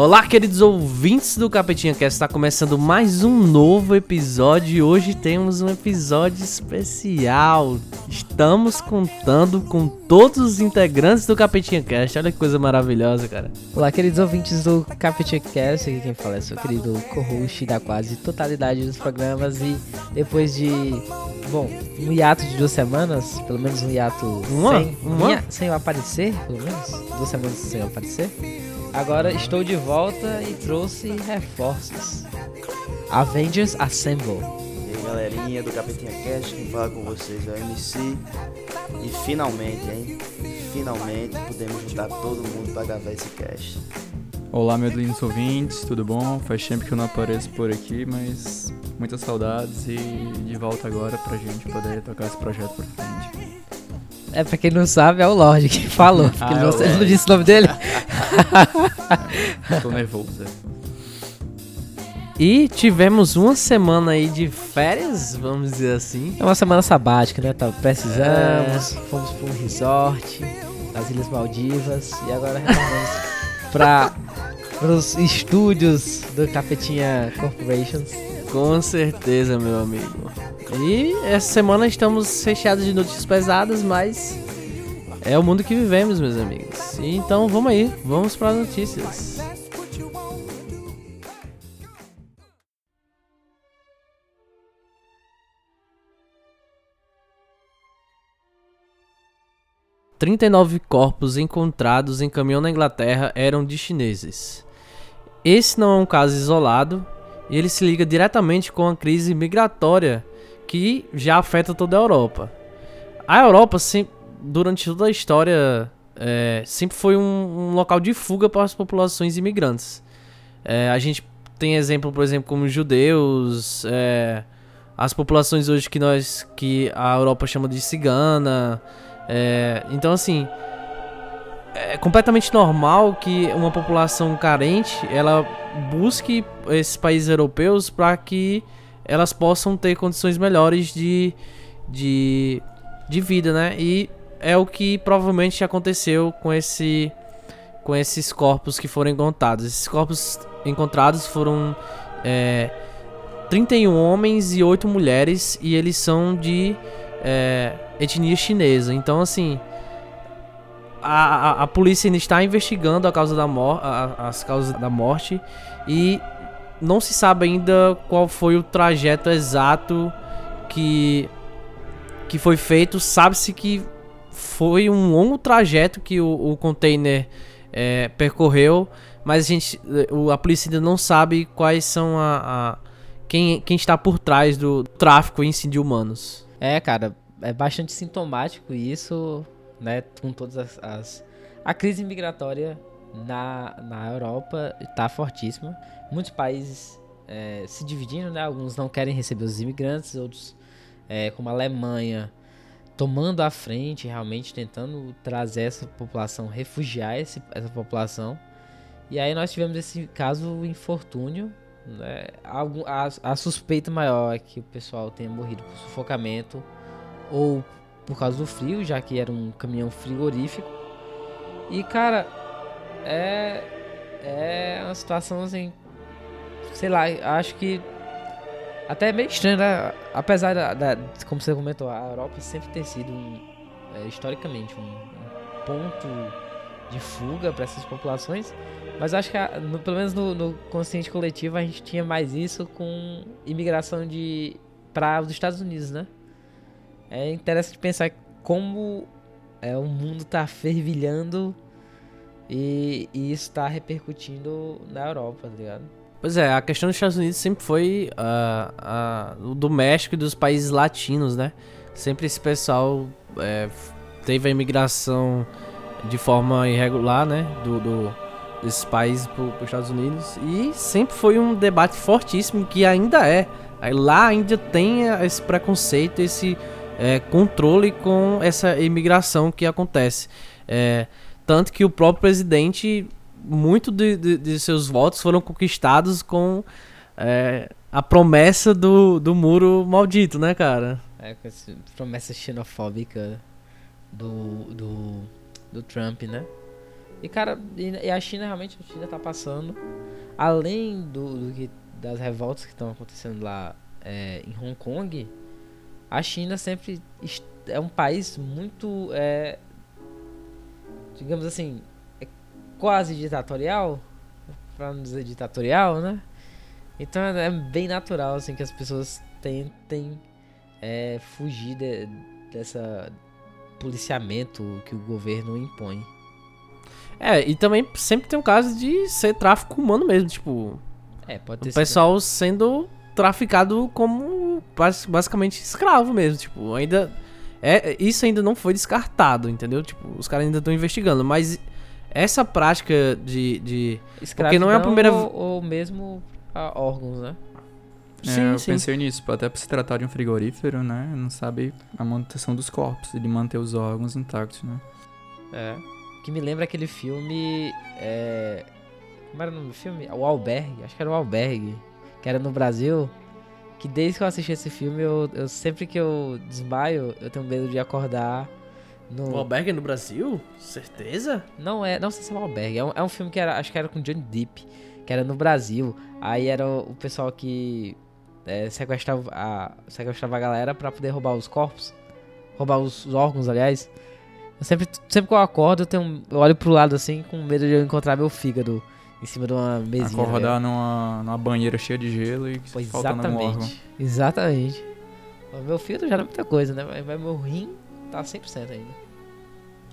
Olá, queridos ouvintes do Capetinha Cast, está começando mais um novo episódio e hoje temos um episódio especial. Estamos contando com todos os integrantes do Capetinha Cast. Olha que coisa maravilhosa, cara. Olá, queridos ouvintes do Capetinha Cast, aqui quem fala é seu querido co-host da quase totalidade dos programas e depois de, bom, um hiato de duas semanas, pelo menos um hiato Uma? sem, Uma? sem eu aparecer, pelo menos, duas semanas sem eu aparecer. Agora estou de volta e trouxe reforços. Avengers Assemble. E aí galerinha do Capetinha Cast, quem fala com vocês é o MC E finalmente, hein? Finalmente podemos juntar todo mundo pra gravar esse cast Olá, meus lindos ouvintes, tudo bom? Faz tempo que eu não apareço por aqui, mas muitas saudades e de volta agora pra gente poder tocar esse projeto pra frente. É, pra quem não sabe, é o Lorde que falou, porque Ah, ele, é ele não disse o nome dele. Tô nervoso. é. E tivemos uma semana aí de férias, vamos dizer assim. É uma semana sabática, né? Tá, precisamos, É. fomos para um resort nas Ilhas Maldivas e agora retornamos para os estúdios do Capetinha Corporations. Com certeza, meu amigo. E essa semana estamos recheados de notícias pesadas, mas é o mundo que vivemos, meus amigos. Então vamos aí, vamos para as notícias. Trinta e nove corpos encontrados em caminhão na Inglaterra eram de chineses. Esse não é um caso isolado, e ele se liga diretamente com a crise migratória que já afeta toda a Europa. A Europa, sem- durante toda a história, é, sempre foi um, um local de fuga para as populações imigrantes. É, a gente tem exemplo, por exemplo, como os judeus, é, as populações hoje que nós, que a Europa chama de cigana. é, então, assim, é completamente normal que uma população carente ela busque esses países europeus para que elas possam ter condições melhores de, de, de vida, né? E é o que provavelmente aconteceu com esse com esses corpos que foram encontrados. Esses corpos encontrados foram é, 31 homens e 8 mulheres e eles são de é, etnia chinesa. Então, assim, a, a, a polícia ainda está investigando a causa da a- as causas da morte e não se sabe ainda qual foi o trajeto exato que que foi feito. Sabe-se que foi um longo trajeto que o, o container é, percorreu, mas a gente, a polícia ainda não sabe quais são a, a- quem, quem está por trás do tráfico em si de humanos. É, cara, é bastante sintomático isso, né? Com todas as. as- A crise migratória na, na Europa tá fortíssima. Muitos países é, se dividindo, né? Alguns não querem receber os imigrantes, outros, é, como a Alemanha, tomando a frente, realmente tentando trazer essa população, refugiar esse- essa população. E aí nós tivemos esse caso infortúnio. Né? A, a suspeita maior é que o pessoal tenha morrido por sufocamento ou por causa do frio, já que era um caminhão frigorífico. E cara, é é uma situação assim, sei lá, acho que até é meio estranho, né? Apesar da, da- como você comentou, a Europa sempre ter sido um, é, historicamente um, um ponto de fuga para essas populações, mas acho que a- no- pelo menos no, no consciente coletivo a gente tinha mais isso com imigração de para os Estados Unidos, né? É interessante pensar como é, o mundo tá fervilhando e, e isso tá repercutindo na Europa, tá ligado? Pois é, a questão dos Estados Unidos sempre foi ah, o do México e dos países latinos, né? Sempre esse pessoal é, teve a imigração de forma irregular, né? Do, do- desses países para os Estados Unidos. E sempre foi um debate fortíssimo que ainda é. Lá ainda tem esse preconceito, esse eh, controle com essa imigração que acontece. É, tanto que o próprio presidente muito de, de- de seus votos foram conquistados com é, a promessa do, do muro maldito, né, cara? É, com essa promessa xenofóbica do, do, do Trump, né? E, cara, e, a China realmente, a China tá passando, além do, do que, das revoltas que estão acontecendo lá é, em Hong Kong, a China sempre é um país muito, é, digamos assim, quase ditatorial, pra não dizer ditatorial, né? Então é é bem natural assim que as pessoas tentem é, fugir de- dessa policiamento que o governo impõe. É, e também sempre tem um caso de ser tráfico humano mesmo, tipo, É, pode ter o pessoal sendo traficado como bas- basicamente escravo mesmo, tipo, ainda é isso ainda não foi descartado, entendeu? Tipo, os caras ainda estão investigando, mas essa prática de, de porque não é a primeira- ou, ou mesmo ah, órgãos, né? É, sim, eu sim. pensei nisso, até por se tratar de um frigorífero, né? Não sabe a manutenção dos corpos e de manter os órgãos intactos, né? É. Que me lembra aquele filme. É... Como era o nome do filme? O Albergue. Acho que era o Albergue. Que era no Brasil. Que desde que eu assisti esse filme, eu, eu sempre que eu desmaio, eu tenho medo de acordar no. o albergue no Brasil? Certeza? Não é, não sei se é o Albergue. É um, é um filme que era, acho que era com Johnny Depp, que era no Brasil. Aí era o, pessoal que é, sequestrava, a, sequestrava a galera pra poder roubar os corpos, roubar os, os órgãos, aliás. Eu sempre, sempre que eu acordo, eu, tenho, eu olho pro lado assim, com medo de eu encontrar meu fígado em cima de uma mesinha. Acordar numa, numa banheira cheia de gelo e Pois faltando um órgão. exatamente. Exatamente. O meu fígado já não é muita coisa, né? Mas, mas meu rim tá 100% ainda.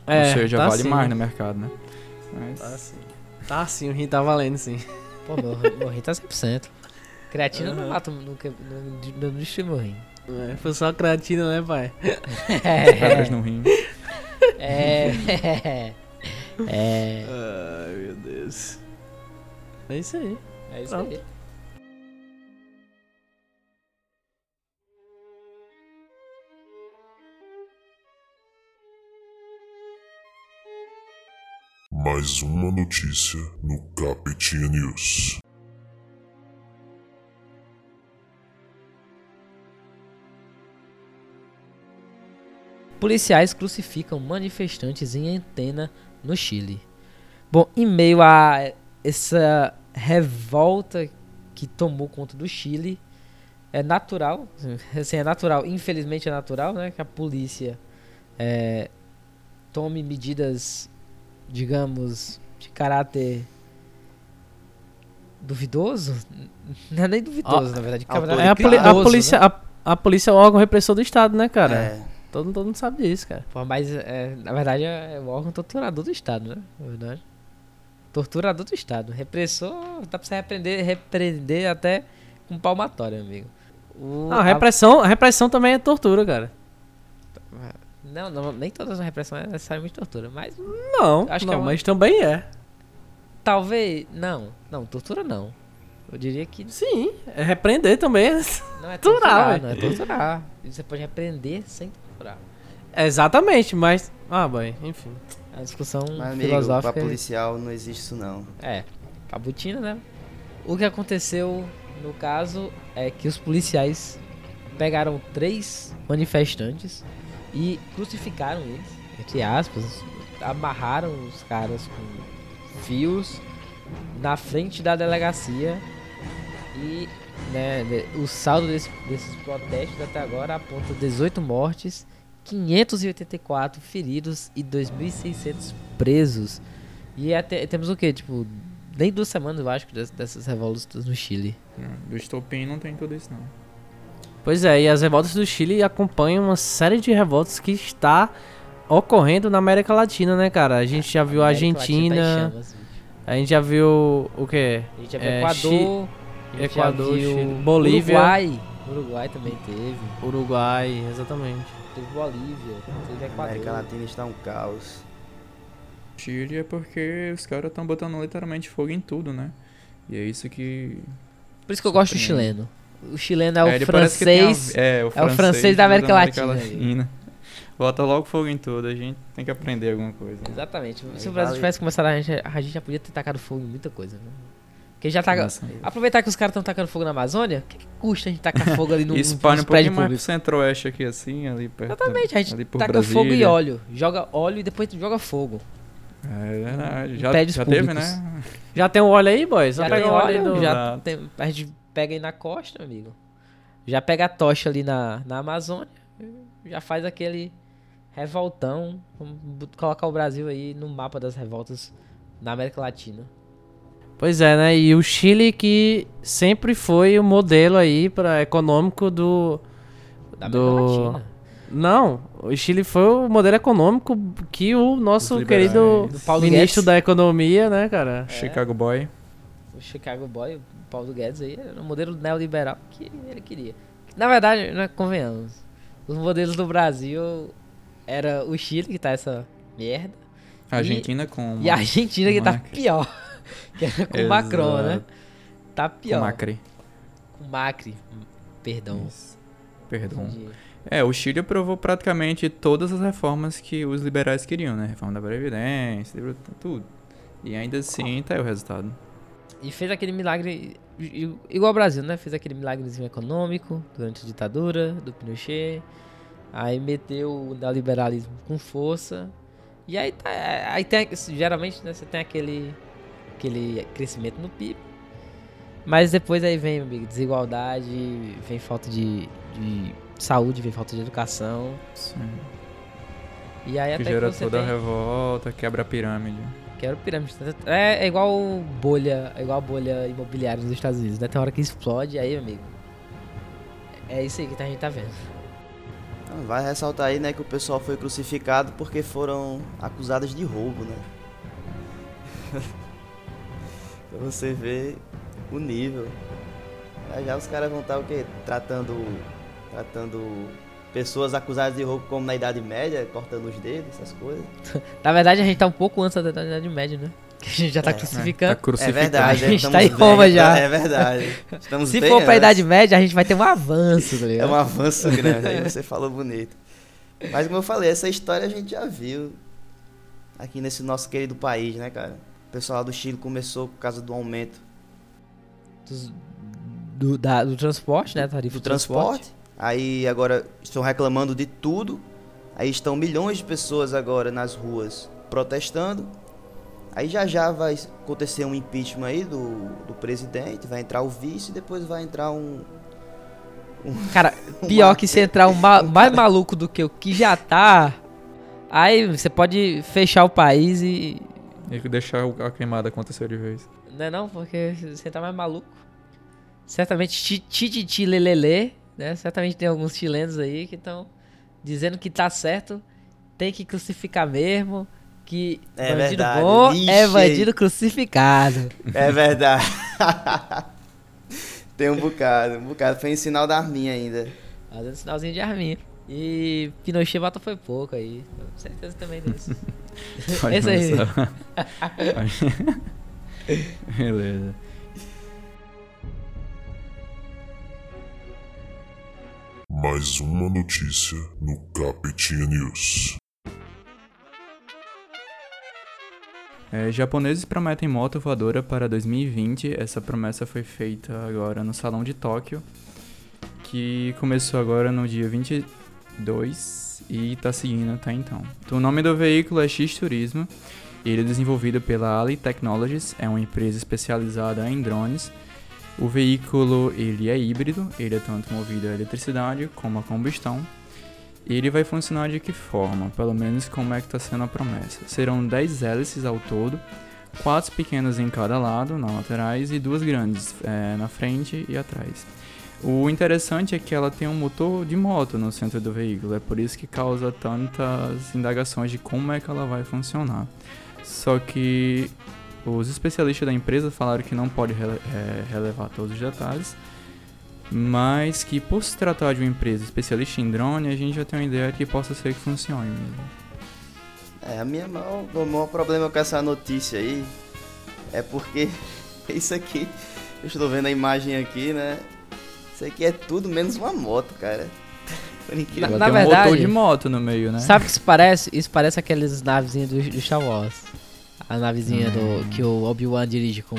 É, Ou seja, tá vale sim. mais no mercado, né? Mas, Tá sim. Tá sim, o rim tá valendo sim. Pô, meu, meu rim tá 100%. Creatina não Aham. mata, nunca, não, não destrui meu rim. É, foi só creatina, né, pai? pedras no rim. É. É. Ai, meu Deus. É isso aí. É isso Pronto. aí. Mais uma notícia no Capetinha News. Policiais crucificam manifestantes em antena no Chile. Bom, em meio a essa revolta que tomou conta do Chile, é natural, assim, é natural, infelizmente é natural, né, que a polícia é, tome medidas, digamos, de caráter duvidoso, não é nem duvidoso, na verdade, É a, poli- a criminoso, polícia, né? a, a polícia é o órgão repressor do Estado, né, cara? É, Todo, todo mundo sabe disso, cara. Pô, mas é, na verdade é o órgão torturador do Estado, né? Na verdade. Torturador do Estado. Repressor, dá pra você repreender, repreender até com palmatória, amigo. O- Não, a a- repressão, a repressão também é tortura, cara. Não, não, nem todas as repressões é necessariamente tortura, mas Não, Acho que não, é uma- mas também é. talvez. Não, não, tortura não. Eu diria que Sim, é repreender também. não é Torturar, não é torturar. Você pode repreender sem torturar. É, exatamente, mas. Ah, boy, enfim. É uma discussão mas amigo, pra filosófica. policial não existe isso não. É, cabutina, né? O que aconteceu no caso é que os policiais pegaram três manifestantes e crucificaram eles, entre aspas, amarraram os caras com fios na frente da delegacia e né, o saldo desse- desses protestos até agora aponta 18 mortes, 584 feridos e 2.600 presos. E até, temos o que? Tipo, nem duas semanas, eu acho, des- dessas revoltas no Chile. Do estopim não tem tudo isso, não. Pois é, e as revoltas do Chile acompanham uma série de revoltas que está ocorrendo na América Latina, né, cara? A gente já viu a tá Argentina, bicho. a gente já viu o quê? A gente já viu É, Equador, Chi- a gente já Equador, viu Chile, Bolívia. Uruguai. Uruguai também teve. Uruguai, exatamente. Teve Bolívia, teve A América Equador. Latina está um caos. Chile é porque os caras estão botando literalmente fogo em tudo, né? E é isso que. Por isso que eu gosto do chileno. O chileno é o tem francês. a- é, o francês, francês da América Latina, Latina. Bota logo fogo em tudo, a gente tem que aprender alguma coisa. Exatamente. Se o Brasil vale- tivesse começado, a gente, a gente já podia ter tacado fogo em muita coisa, né? Porque já tá. Nossa. Aproveitar que os caras estão tacando fogo na Amazônia, o que, que custa a gente tacar fogo ali no, espalha um pouquinho mais pro centro-oeste aqui, assim, ali perto. Exatamente, a gente ali por taca Brasília. fogo e óleo. Joga óleo e depois joga fogo. É verdade. Já, já teve, né? Já tem um óleo aí, boys? Só Já pega tem um óleo aí óleo, do... já tem- a gente pega aí na costa, amigo. Já pega a tocha ali na, na Amazônia, já faz aquele revoltão, vamos colocar o Brasil aí no mapa das revoltas na América Latina. Pois é, né? E o Chile que sempre foi o modelo aí para econômico do Da Do- América Latina. Não, o Chile foi o modelo econômico que o nosso querido Do ministro Guedes. da economia, né, cara? Chicago Boy. O Chicago Boy, o Paulo Guedes aí, era o modelo neoliberal que ele queria. Na verdade, né, convenhamos, os modelos do Brasil era o Chile, que tá essa merda, A Argentina com. e a Argentina, que tá Macri. pior. que era com o Macron, né? Tá Com pior. Macri. Com Macri. Perdão. Isso. Perdão. É, o Chile aprovou praticamente todas as reformas que os liberais queriam, né? Reforma da Previdência, tudo. E ainda assim tá aí o resultado. E fez aquele milagre, igual ao Brasil, né? Fez aquele milagrezinho econômico durante a ditadura do Pinochet. Aí meteu o neoliberalismo com força. E aí, tá, aí tem, geralmente, né, você tem aquele, aquele crescimento no PIB. Mas depois aí vem, amigo, desigualdade, vem falta de, de saúde, vem falta de educação. Sim. E aí Que até gera que toda tem... a revolta, quebra a pirâmide. Quero pirâmide. É, é igual bolha, é igual bolha imobiliária nos Estados Unidos, né? Tem hora que explode, aí, amigo. É isso aí que a gente tá vendo. Vai ressaltar aí, né, que o pessoal foi crucificado porque foram acusados de roubo, né? pra você ver o nível. Já, já os caras vão estar o quê? Tratando. Tratando pessoas acusadas de roubo como na Idade Média, cortando os dedos, essas coisas. Na verdade, a gente tá um pouco antes da Idade Média, né? Que a gente já tá É, Tá crucificando. É verdade, A gente tá em bem- Roma já. É verdade. Estamos Se bem for pra antes. Idade Média, a gente vai ter um avanço, tá É ligado? um avanço grande, aí você falou bonito. Mas como eu falei, essa história a gente já viu aqui nesse nosso querido país, né, cara? O pessoal lá do Chile começou por causa do aumento Dos- do, da- do transporte, né? Tarifa do transporte. Aí agora estão reclamando de tudo. Aí estão milhões de pessoas agora nas ruas protestando. Aí já já vai acontecer um impeachment aí do, do presidente, vai entrar o vice e depois vai entrar um, Cara, pior que se entrar um ma- mais maluco do que o que já tá. Aí você pode fechar o país e. E deixar a queimada acontecer de vez. Não é não? Porque você tá mais maluco. Certamente tititi lelele, né? Certamente tem alguns chilenos aí que estão dizendo que tá certo, tem que crucificar mesmo, que É bandido verdade. bom é aí. bandido crucificado. É verdade. Tem um bocado, um bocado. Foi em sinal da arminha ainda. Fazendo sinalzinho de arminha. E Pinochet bota foi pouco aí. Com certeza também disso. Pode Esse aí. Beleza. Mais uma notícia no Capetinha News. É, japoneses prometem moto voadora para 2020. Essa promessa foi feita agora no Salão de Tóquio, que começou agora no dia 22 e está seguindo até então. Então, o nome do veículo é X Turismo. Ele é desenvolvido pela Ali Technologies, é uma empresa especializada em drones. O veículo ele é híbrido, ele é tanto movido a eletricidade como a combustão. E ele vai funcionar de que forma? Pelo menos como é que está sendo a promessa. Serão 10 hélices ao todo, quatro pequenas em cada lado, nas laterais, e duas grandes é, na frente e atrás. O interessante é que ela tem um motor de moto no centro do veículo, é por isso que causa tantas indagações de como é que ela vai funcionar. Só que os especialistas da empresa falaram que não pode rele- é, relevar todos os detalhes, mas que por se tratar de uma empresa especialista em drone, a gente já tem uma ideia que possa ser que funcione mesmo. É, a minha maior, o maior problema com essa notícia aí é porque isso aqui, eu estou vendo a imagem aqui, né? Isso aqui é tudo menos uma moto, cara. Na tem um verdade- motor de moto no meio, né? Sabe o que isso parece? Isso parece aqueles navezinhas do, do Star Wars. A navezinha Hum. do, que o Obi-Wan dirige com.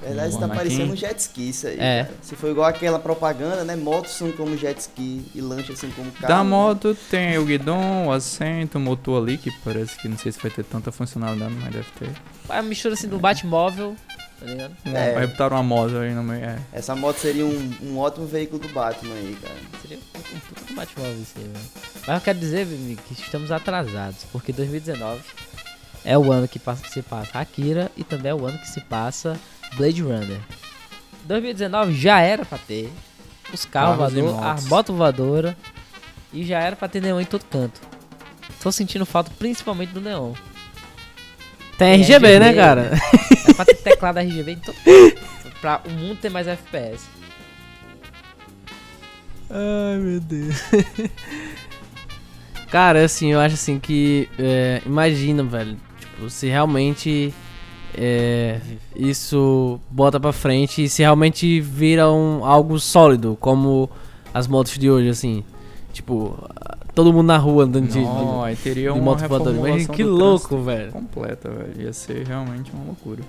Na verdade, tá Aqui- parecendo um jet ski isso aí. É. cara. Se for igual aquela propaganda, né? Motos são como jet ski e lanchas são como carro. Da né? moto tem o guidão, o assento, o motor ali, que parece que não sei se vai ter tanta funcionalidade, mas deve ter. É uma mistura assim do Batmóvel, tá ligado? É. Vai botar uma moto aí no meio. É. Essa moto seria um, um ótimo veículo do Batman aí, cara. Seria um, um puta Batmóvel isso aí, velho. Mas eu quero dizer, amigo, que estamos atrasados, porque 2019 é o ano que passa- se passa Akira e também é o ano que se passa Blade Runner. 2019 já era pra ter os carros voadores, a moto voadora e já era pra ter neon em todo canto. Tô sentindo falta principalmente do neon. Tem Tem RGB, né, RGB, cara? É pra ter teclado RGB em todo canto. Pra o mundo ter mais FPS. Ai, meu Deus. Cara, assim, eu acho assim que. é, imagina, velho. Tipo, se realmente. é, isso bota pra frente e se realmente vira um, algo sólido, como as motos de hoje, assim. Tipo, todo mundo na rua andando de, Não, de, teria de moto voadora. Imagina que louco, velho. Completa, velho. Ia ser realmente uma loucura.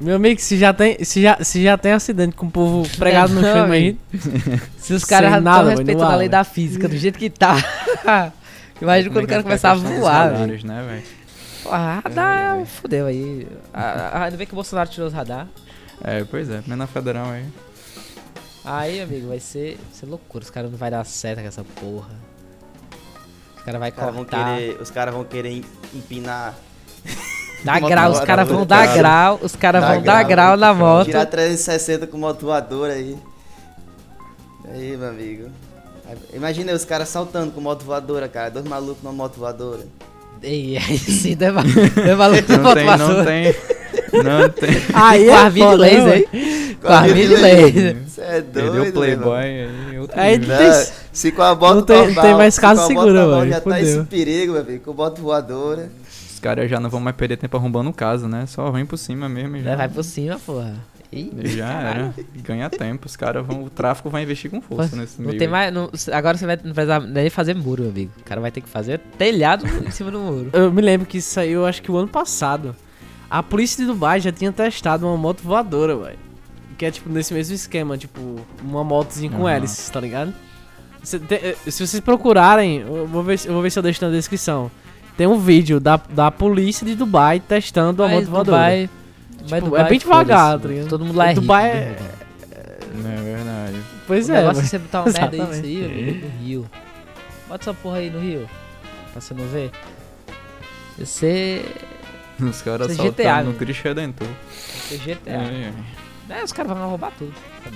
Meu amigo, se já tem, se já, se já tem acidente com o povo pregado no Não, chão aí. Se os caras velho, respeitando a lei da física do jeito que tá. Imagina quando o cara começar a voar, velho. velho. Né, velho? Porra, radar, fodeu aí. Ah, ah, Ainda bem que o Bolsonaro tirou os radar. É, pois é. Na federal aí. Aí, amigo, vai ser, vai ser loucura. Os caras não vai dar certo com essa porra. Os caras vai cortar. querer, os caras vão querer em- empinar, Moto grau, os caras vão dar cara? grau. Os caras vão dar grau, na moto. tirar 360 com moto voadora aí. Aí, meu amigo. Imagina os caras saltando com moto voadora, cara. Dois malucos numa moto voadora. Ei, aí sim, não é ma- não é maluco de Não moto tem, não tem. Não tem. Aí Com a vídeo foda, né, laser, hein? Com a vídeo laser. Você é doido, Perdeu o meu Playboy aí. outro Aí tem- Não, se com a moto Não tem- normal, tem mais se caso com a moto seguro, normal velho. Já tá esse perigo, meu filho. Com moto voadora. Os caras já não vão mais perder tempo arrombando o caso, né? Só vem por cima mesmo e já. É, Vai por cima, porra. Ih, já era. Ganha tempo. Os caras vão. O tráfico vai investir com força nesse Não meio. tem mais. não- agora você vai, não precisar nem fazer muro, meu amigo. O cara vai ter que fazer telhado em cima do muro. Eu me lembro que isso saiu, acho que o ano passado. A polícia de Dubai já tinha testado uma moto voadora, velho. Que é tipo nesse mesmo esquema, tipo, uma motozinha com Aham. hélices, tá ligado? Cê tem- eh, se vocês procurarem, eu vou ver, se- eu vou ver se eu deixo na descrição. Tem um vídeo da, da polícia de Dubai testando a Mas moto voadora. Dubai, mas Tipo, Dubai, é bem devagar, foda-se, tá ligado? Todo mundo lá é rico. Dubai né, é-? É verdade. Pois o é, negócio é mas- você botar uma merda Exatamente. isso aí, amigo, no Rio. Bota essa porra aí no Rio. Pra você não ver. Você. Os caras Isso é GTA, saltando no né? Cristo Redentor. Você GTA. É, É, os caras vão roubar tudo. Tá.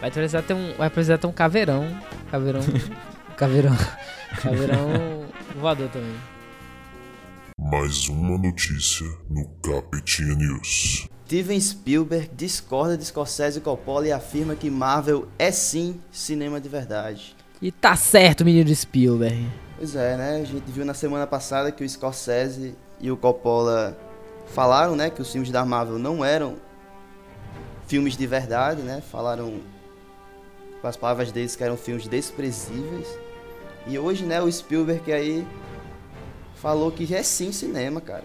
Vai precisar ter um. Vai precisar ter um caveirão. Caveirão. caveirão. Caveirão voador também. Mais uma notícia no Capetinha News. Steven Spielberg discorda de Scorsese e Coppola e afirma que Marvel é sim cinema de verdade. E tá certo, menino Spielberg. Pois é, né? A gente viu na semana passada que o Scorsese e o Coppola falaram, né, que os filmes da Marvel não eram filmes de verdade, né? Falaram com as palavras deles que eram filmes desprezíveis. E hoje, né, o Spielberg aí falou que é sim cinema, cara.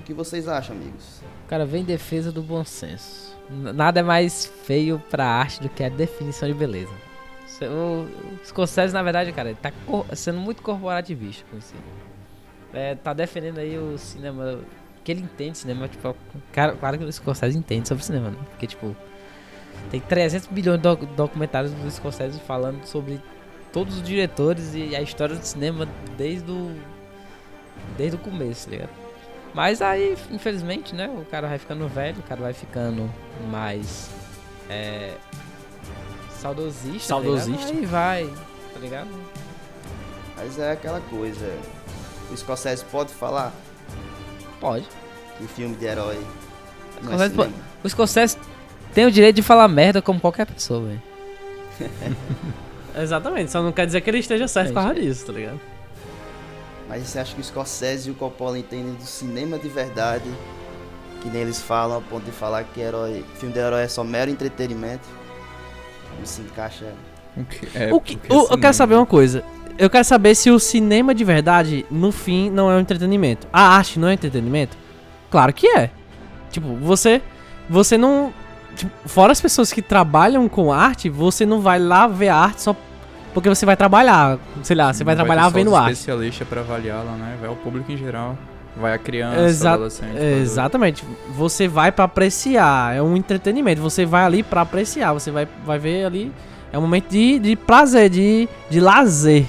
O que vocês acham, amigos? Cara vem em defesa do bom senso. Nada é mais feio pra arte do que a definição de beleza. O Scorsese, na verdade, cara, tá sendo muito corporativista com isso. É, tá defendendo aí o cinema. Que ele entende cinema, tipo, cara, claro que o Scorsese entende sobre cinema, né? Porque, tipo, tem 300 bilhões de doc- documentários do Scorsese falando sobre todos os diretores e a história do cinema desde o. desde o começo, tá ligado? Mas aí, infelizmente, né? O cara vai ficando velho, o cara vai ficando mais. É. Saudosista. Saudosista. Tá ligado? aí vai, tá ligado? Mas é aquela coisa. O Scorsese pode falar Pode. que filme de herói não é. O Scorsese tem o direito de falar merda como qualquer pessoa, velho. Exatamente, só não quer dizer que ele esteja certo É por causa disso, tá ligado? Mas você acha que o Scorsese e o Coppola entendem do cinema de verdade? Que nem eles falam, a ponto de falar que herói, filme de herói é só mero entretenimento? Como se encaixa. O que, é, o que, o- eu cinema- quero saber uma coisa. Eu quero saber se o cinema de verdade, no fim, não é um entretenimento. A arte não é entretenimento? Claro que é. Tipo, você. Você não. Tipo, fora as pessoas que trabalham com arte, você não vai lá ver a arte só porque você vai trabalhar. Sei lá, você vai trabalhar ter só vendo arte. especialista pra avaliá-la, né? Vai ao público em geral. Vai a criança, Exa- adolescente. Exatamente. Você vai pra apreciar. É um entretenimento. Você vai ali pra apreciar. Você vai, vai ver ali. É um momento de, de prazer, de, de lazer.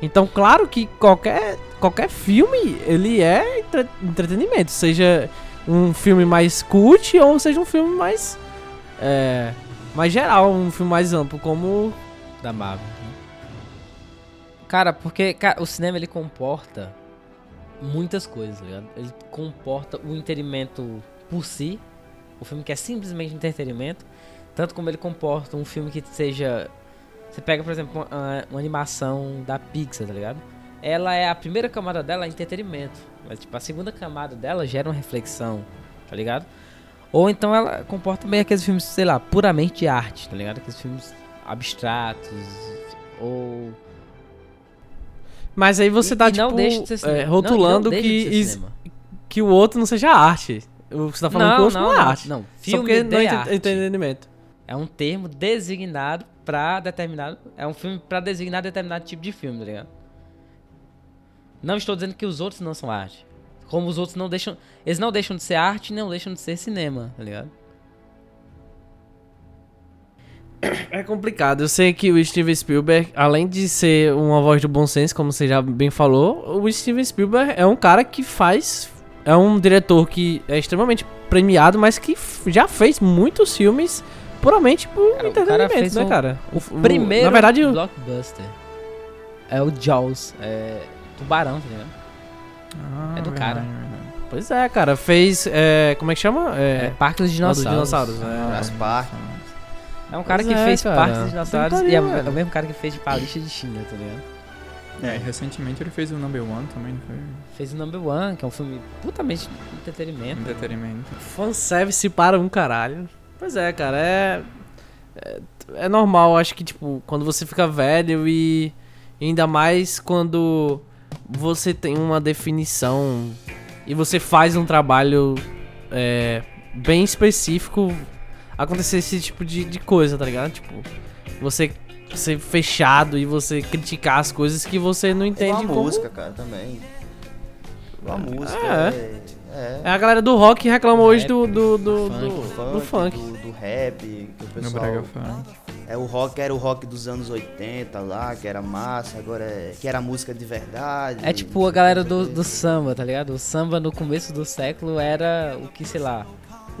Então, claro que qualquer, qualquer filme, ele é entre- entretenimento. Seja um filme mais cult ou seja um filme mais... É, mais geral, um filme mais amplo, como... da Marvel. Cara, porque cara, o cinema ele comporta muitas coisas, tá ligado? Ele comporta o entretenimento por si, o filme que é simplesmente entretenimento, tanto como ele comporta um filme que seja. Você pega, por exemplo, uma, uma animação da Pixar, tá ligado? Ela é a primeira camada dela é entretenimento, mas tipo a segunda camada dela gera uma reflexão, tá ligado? Ou então ela comporta meio aqueles filmes, sei lá, puramente de arte, tá ligado? Aqueles filmes abstratos ou Mas aí você E- tá, e tipo, não é, Não, rotulando não deixa que, is- que o outro não seja arte. Você tá falando que o outro não, é arte. Não, Só filme porque de não é arte. entretenimento. É um termo designado pra determinado. É um filme pra designar determinado tipo de filme, tá ligado? Não estou dizendo que os outros não são arte. Como os outros não deixam. Eles não deixam de ser arte não deixam de ser cinema, tá ligado? É complicado. Eu sei que o Steven Spielberg, além de ser uma voz do bom senso, como você já bem falou, o Steven Spielberg é um cara que faz. É um diretor que é extremamente premiado, mas que já fez muitos filmes puramente por Cara, o cara entretenimento, fez né, um- cara? O, Primeiro Na verdade, o- blockbuster. É o Jaws. É. Tubarão, tá ligado? Ah, É do cara. pois é, cara. Fez. é, como é que chama? É, É. Parque dos dos Dinossauros. dinossauros. é. Jurassic Park. É um cara Pois que é, fez cara. Parque dos Dinossauros e é, é o mesmo cara que fez de Palista de China, tá ligado? É, e recentemente ele fez o Number One também, não foi? Fez o Number One, que é um filme putamente entretenimento. Entretenimento. Fanservice para um caralho. Pois é, cara, é, é. É normal, acho que, tipo, quando você fica velho e. Ainda mais quando você tem uma definição e você faz um trabalho é, bem específico, acontecer esse tipo de, de coisa, tá ligado? Tipo, você ser fechado e você criticar as coisas que você não entende a como. música, cara, também. Igual a música. É. É. é. É a galera do rock que reclama hoje do, do, do, Funk, do, do funk. Do, do rap, que o pessoal... Brega Funk. É o rock, era o rock dos anos 80 lá, que era massa, agora é, que era música de verdade. É tipo a galera do, do samba, tá ligado? O samba no começo do século era o que, sei lá,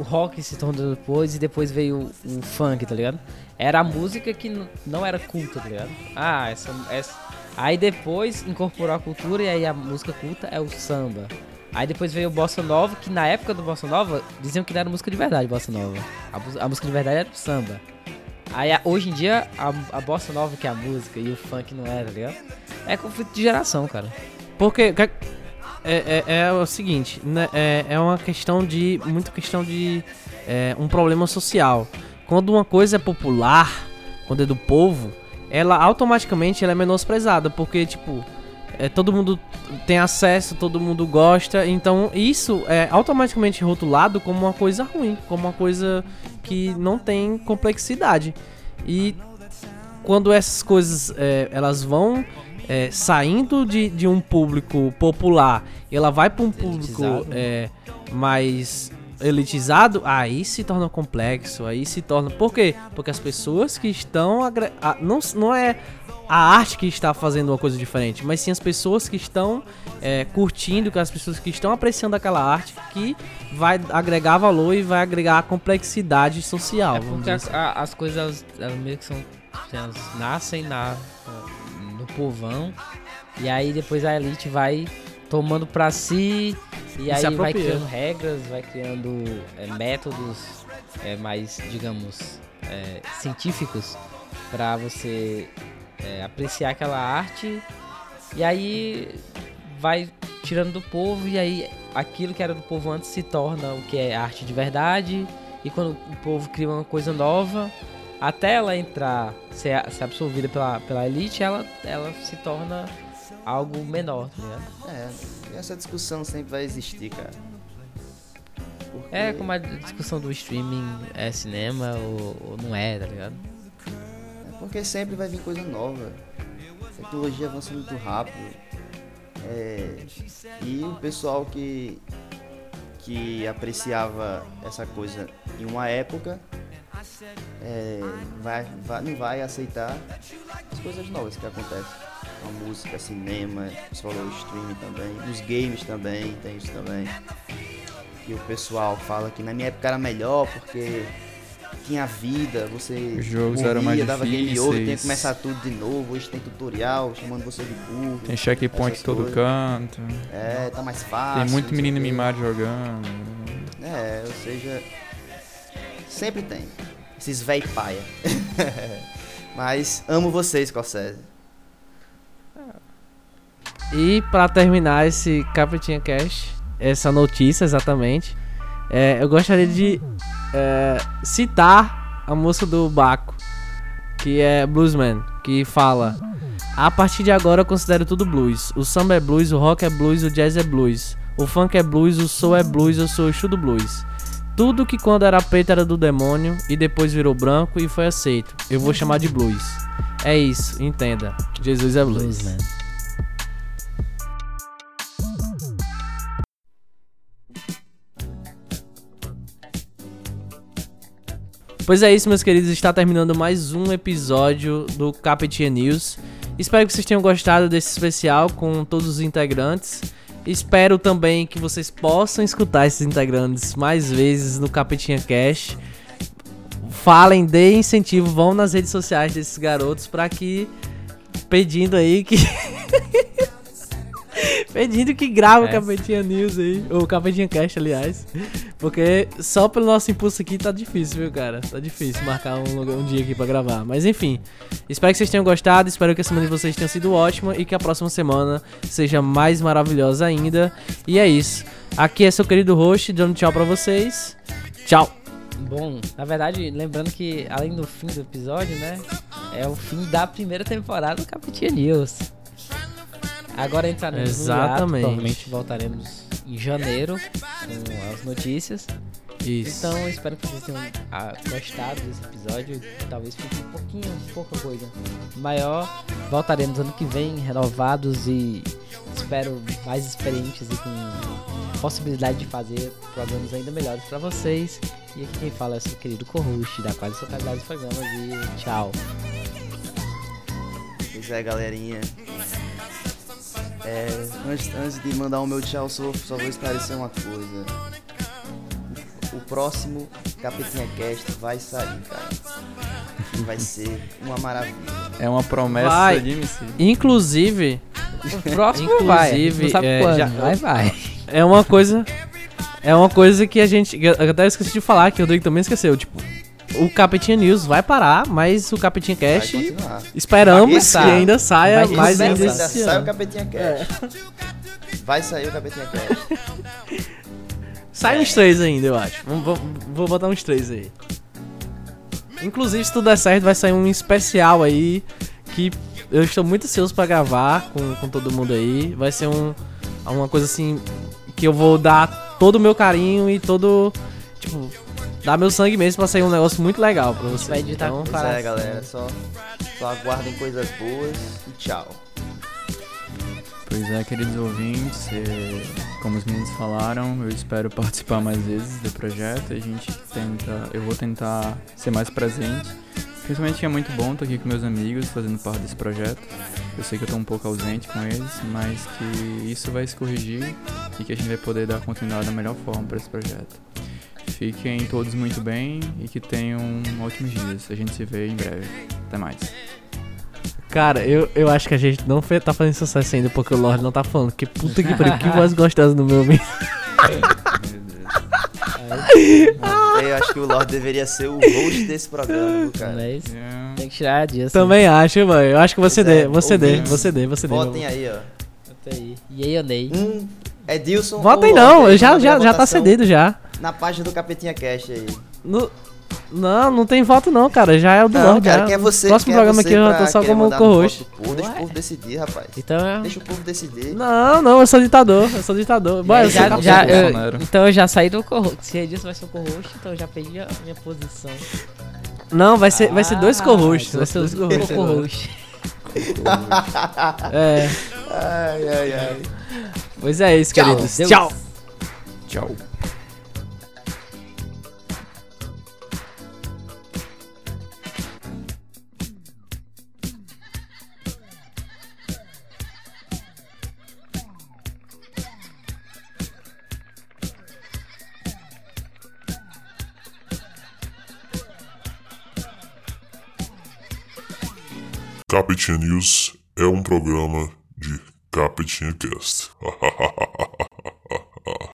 o rock se tornou depois e depois veio o, o funk, tá ligado? Era a música que não era culta, tá ligado? Ah, essa, essa. Aí depois incorporou a cultura e aí a música culta é o samba. Aí depois veio o Bossa Nova, que na época do Bossa Nova diziam que não era música de verdade, Bossa Nova. A, a música de verdade era o samba. Aí a- hoje em dia a, a Bossa Nova que é a música e o funk não é, tá ligado? É conflito de geração, cara. Porque que- é, é, é o seguinte, né, é, é uma questão de. Muito questão de. é, um problema social. Quando uma coisa é popular, quando é do povo, ela automaticamente ela é menosprezada. Porque, tipo, é, todo mundo tem acesso, todo mundo gosta. Então isso é automaticamente rotulado como uma coisa ruim, como uma coisa que não tem complexidade. E quando essas coisas é, elas vão é, saindo de, de um público popular e ela vai para um público é, mais elitizado, aí se torna complexo, aí se torna. Por quê? Porque as pessoas que estão. agre- a- não, não é a arte que está fazendo uma coisa diferente, mas sim as pessoas que estão é, curtindo, que as pessoas que estão apreciando aquela arte que vai agregar valor e vai agregar complexidade social. É porque as, a- as coisas elas, meio que são. Elas nascem na, povão. E aí depois a elite vai tomando pra si. E, E aí vai criando regras, vai criando é, métodos é, mais, digamos, é, científicos pra você é, apreciar aquela arte. E aí vai tirando do povo. E aí aquilo que era do povo antes se torna o que é arte de verdade. E quando o povo cria uma coisa nova, até ela entrar, ser, ser absorvida pela, pela elite, ela, ela se torna algo menor, tá ligado? É, essa discussão sempre vai existir, cara. porque- É como a discussão do streaming é cinema ou, ou não é, tá ligado? É porque sempre vai vir coisa nova. A tecnologia avança muito rápido. É, e o pessoal que, que apreciava essa coisa em uma época é, vai, vai- não vai aceitar as coisas novas que acontecem. A música, cinema, você falou streaming também, dos games também, tem isso também. Que o pessoal fala que na minha época era melhor porque tinha vida, você Os jogos eram mais dava game over, tinha que difíceis. começar tudo de novo, hoje tem tutorial chamando você de burro. Tem checkpoint todo coisas. canto. É, tá mais fácil. Tem muito menino mimado jogando. É, ou seja, sempre tem. Esses véi paia. Mas amo vocês, Scorsese. E pra terminar esse Capetinha Cash, essa notícia exatamente, é, eu gostaria de é, citar a música do Baco, que é Bluesman, que fala: A partir de agora eu considero tudo blues. O samba é blues, o rock é blues, o jazz é blues. O funk é blues, o soul é blues, eu sou o Exu do blues. Tudo que quando era preto era do demônio e depois virou branco e foi aceito. Eu vou chamar de blues. É isso, entenda. Jesus é blues. Bluesman. Pois é isso, meus queridos. Está terminando mais um episódio do Capetinha News. Espero que vocês tenham gostado desse especial com todos os integrantes. Espero também que vocês possam escutar esses integrantes mais vezes no Capetinha Cash. Falem, deem incentivo, vão nas redes sociais desses garotos para que pedindo aí que pedindo que grave o É. Capetinha News aí, ou o Capetinha Cast, aliás. Porque só pelo nosso impulso aqui tá difícil, viu, cara? Tá difícil marcar um, um dia aqui pra gravar. Mas enfim, espero que vocês tenham gostado, espero que a semana de vocês tenha sido ótima e que a próxima semana seja mais maravilhosa ainda. E é isso. Aqui é seu querido host, dando tchau pra vocês. Tchau! Bom, na verdade, lembrando que além do fim do episódio, né? É o fim da primeira temporada do Capitinha News. Agora entraremos no hiato, Exatamente. provavelmente voltaremos em janeiro com as notícias. Isso. Então, espero que vocês tenham ah, gostado desse episódio. Talvez fique um pouquinho, pouca coisa maior. Voltaremos ano que vem, renovados e espero mais experientes e com possibilidade de fazer programas ainda melhores pra vocês. E aqui quem fala é o seu querido co-host da Quase Totalidade dos Programas e tchau. Pois é, galerinha. É, antes, antes de mandar o meu tchau, só, só vou esclarecer uma coisa. O, o próximo Capetinha Cast vai sair, cara. E vai ser uma maravilha. É uma promessa Vai. de MC. Inclusive, O próximo vai, Inclusive, sabe é, quando, já- vai, vai. é uma coisa. É uma coisa que a gente. Eu até esqueci de falar, que o Rodrigo também esqueceu. Tipo, o Capetinha News vai parar, mas o Capetinha Vai Cast esperamos que ainda saia Vai mais ainda ainda esse sai o ano. Capetinha Cast. Vai sair o Capetinha Cast. Sai uns três ainda, eu acho. Vamos- Vou botar uns três aí. Inclusive, se tudo der certo, vai sair um especial aí que eu estou muito ansioso pra gravar com, com todo mundo aí. Vai ser um, uma coisa assim que eu vou dar todo o meu carinho e todo. Tipo, dar meu sangue mesmo pra sair um negócio muito legal pra vocês. vai editar Então, com Pois é, galera. Só, só aguardem coisas boas e tchau. Pois é, queridos ouvintes, é, como os meninos falaram, eu espero participar mais vezes do projeto. A gente tenta, eu vou tentar ser mais presente. Principalmente que é muito bom estar aqui com meus amigos fazendo parte desse projeto. Eu sei que eu estou um pouco ausente com eles, mas que isso vai se corrigir e que a gente vai poder dar continuidade da melhor forma para esse projeto. Fiquem todos muito bem e que tenham ótimos dias. A gente se vê em breve. Até mais. Cara, eu, eu acho que a gente não fe- tá fazendo sucesso ainda porque o Lorde não tá falando. Que puta que pariu, que voz gostosa no meu ouvido. Eu acho que o Lorde deveria ser o host desse programa, cara. Mas Yeah. tem que tirar dias. Também acho, mano. Eu acho que você Pois é, dê, você dê, você dê, você dê. Votem aí, ó. aí. E aí, Ney? Um é Dilson. Votem não, eu já, já, já tá cedido já. Na página do Capetinha Cast aí. No- Não, não tem voto não, cara. Já é o do Não, Lorde. cara, já. quem é você? Próximo quem é programa você aqui eu tô só como co-host. Deixa o povo decidir, rapaz. Então, Deixa o povo decidir. Não, não, eu sou ditador. Eu sou ditador. É, eu já, sou já, eu- então eu já saí do co Se Edilson vai ser o co-host, então eu já perdi a minha posição. Não, vai ser, vai ser dois Ah, co-hosts. Vai ser dois co-hosts. co-host. É. Ai, ai, ai. Pois é isso, Tchau. queridos. Deus. Tchau. Tchau. Capitinha News é um programa de Capitinha Cast.